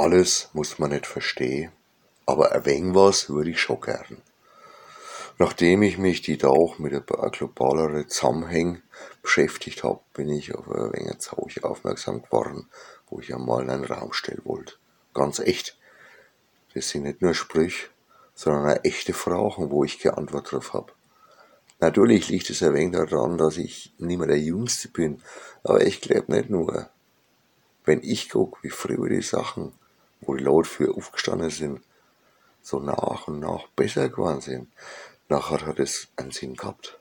Alles muss man nicht verstehen, aber ein was würde ich schon gern. Nachdem ich mich die Tag mit ein paar globaleren Zusammenhängen beschäftigt habe, bin ich auf ein wenig Zeug aufmerksam geworden, wo ich einmal in einen Raum stellen wollte. Ganz echt. Das sind nicht nur Sprüche, sondern auch echte Fragen, wo ich geantwortet drauf habe. Natürlich liegt es ein wenig daran, dass ich nicht mehr der Jüngste bin, aber ich glaube nicht nur. Wenn ich gucke, wie früher die Sachen wo die Leute für aufgestanden sind, so nach und nach besser geworden sind. Nachher hat es einen Sinn gehabt.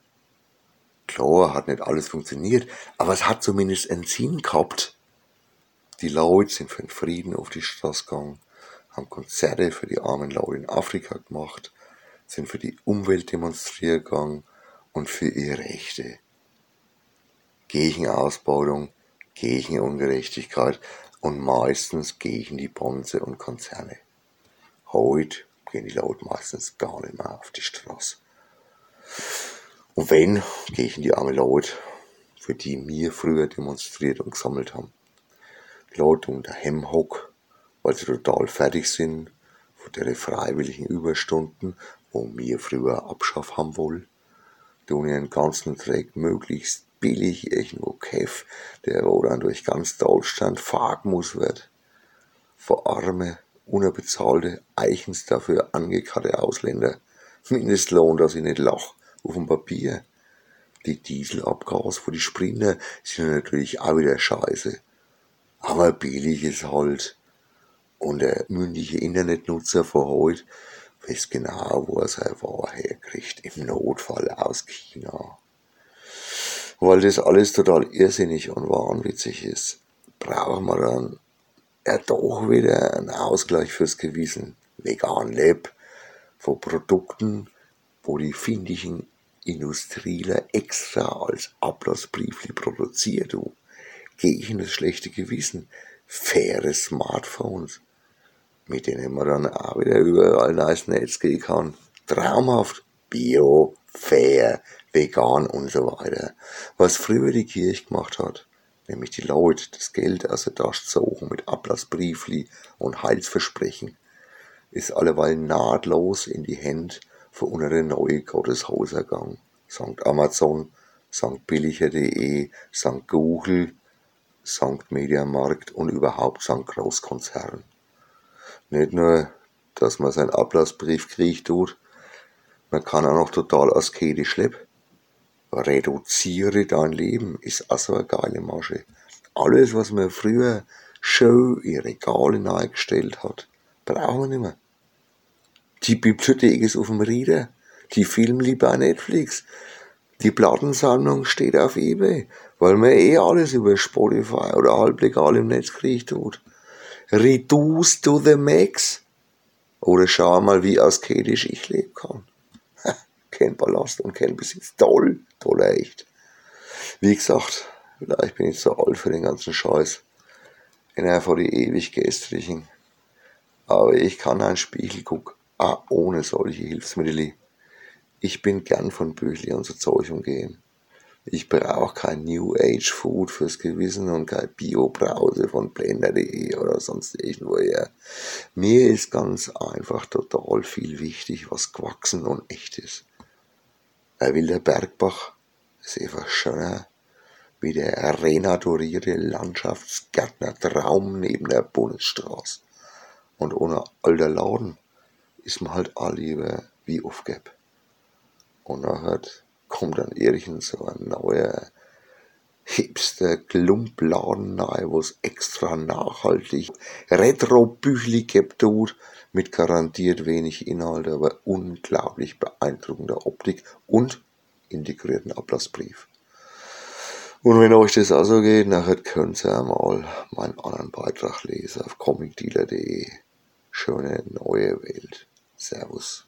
Klar, hat nicht alles funktioniert, aber es hat zumindest einen Sinn gehabt. Die Leute sind für den Frieden auf die Straße gegangen, haben Konzerte für die armen Leute in Afrika gemacht, sind für die Umwelt demonstriert gegangen und für ihre Rechte. Gegen Ausbeutung, gegen Ungerechtigkeit, und meistens gegen die Bonze und Konzerne. Heute gehen die Leute meistens gar nicht mehr auf die Straße. Und wenn, gegen die armen Leute, für die wir früher demonstriert und gesammelt haben. Die Leute unter Hemmhock, weil sie total fertig sind von den freiwilligen Überstunden, wo wir früher abschaffen haben wollen. Die ihren ganzen Dreck möglichst billig irgendwo Käf, der dann durch ganz Deutschland muss wird. Vor arme, unbezahlte, eichens dafür angekarrte Ausländer. Mindestlohn, dass ich nicht lach, auf dem Papier. Die Dieselabgas für die Sprinter sind natürlich auch wieder scheiße. Aber billig ist halt. Und der mündige Internetnutzer von heute weiß genau, wo er seine Ware herkriegt. Im Notfall aus China weil das alles total irrsinnig und wahnwitzig ist, brauchen wir dann ja doch wieder einen Ausgleich fürs Gewissen. Vegan Lab von Produkten, wo die findigen Industrieler extra als Ablassbriefli produziert. Du. Gegen das schlechte Gewissen. Faire Smartphones, mit denen man dann auch wieder überall nice Netz gehen kann. Traumhaft. Bio, fair, vegan und so weiter. Was früher die Kirche gemacht hat, nämlich die Leute das Geld aus der Tasche zogen mit Ablassbriefli und Heilsversprechen, ist alleweil nahtlos in die Hände von unsere neue Gotteshäuser gegangen. St. Amazon, St. Billiger.de, St. Google, St. Mediamarkt und überhaupt St. Großkonzern. Nicht nur, dass man seinen Ablassbrief kriegt tut, man kann auch noch total asketisch leben. Reduziere dein Leben ist auch so eine geile Masche. Alles, was man früher schön in Regale eingestellt hat, brauchen wir nicht mehr. Die Bibliothek ist auf dem Rieder, die Film lieber Netflix, die Plattensammlung steht auf Ebay, weil man eh alles über Spotify oder halblegal im Netz kriegt tut. Reduce to the max. Oder schau mal, wie asketisch ich leben kann kein Ballast und kein Besitz. Toll, toll echt. Wie gesagt, vielleicht bin ich zu alt für den ganzen Scheiß. Einer von die ewig gestrigen. Aber ich kann einen Spiegel gucken, auch ohne solche Hilfsmittel. Ich bin gern von Büchli und so Zeug umgehen. Ich brauche kein New Age Food fürs Gewissen und kein Bio-Brause von Blender.de oder sonst irgendwoher. Mir ist ganz einfach total viel wichtig, was gewachsen und echt ist. Ein wilder Bergbach ist einfach schöner wie der renaturierte Landschaftsgärtner-Traum neben der Bundesstraße. Und ohne alter Laden ist man halt all lieber wie aufgeb. Und nachher kommt dann irgend so ein neuer hipster Klumpladen rein, wo es extra nachhaltig Retro-Büchli gibt mit garantiert wenig Inhalt, aber unglaublich beeindruckender Optik und integrierten Ablassbrief. Und wenn euch das also geht, nachher könnt ihr einmal meinen anderen Beitrag lesen auf comicdealer.de. Schöne neue Welt. Servus.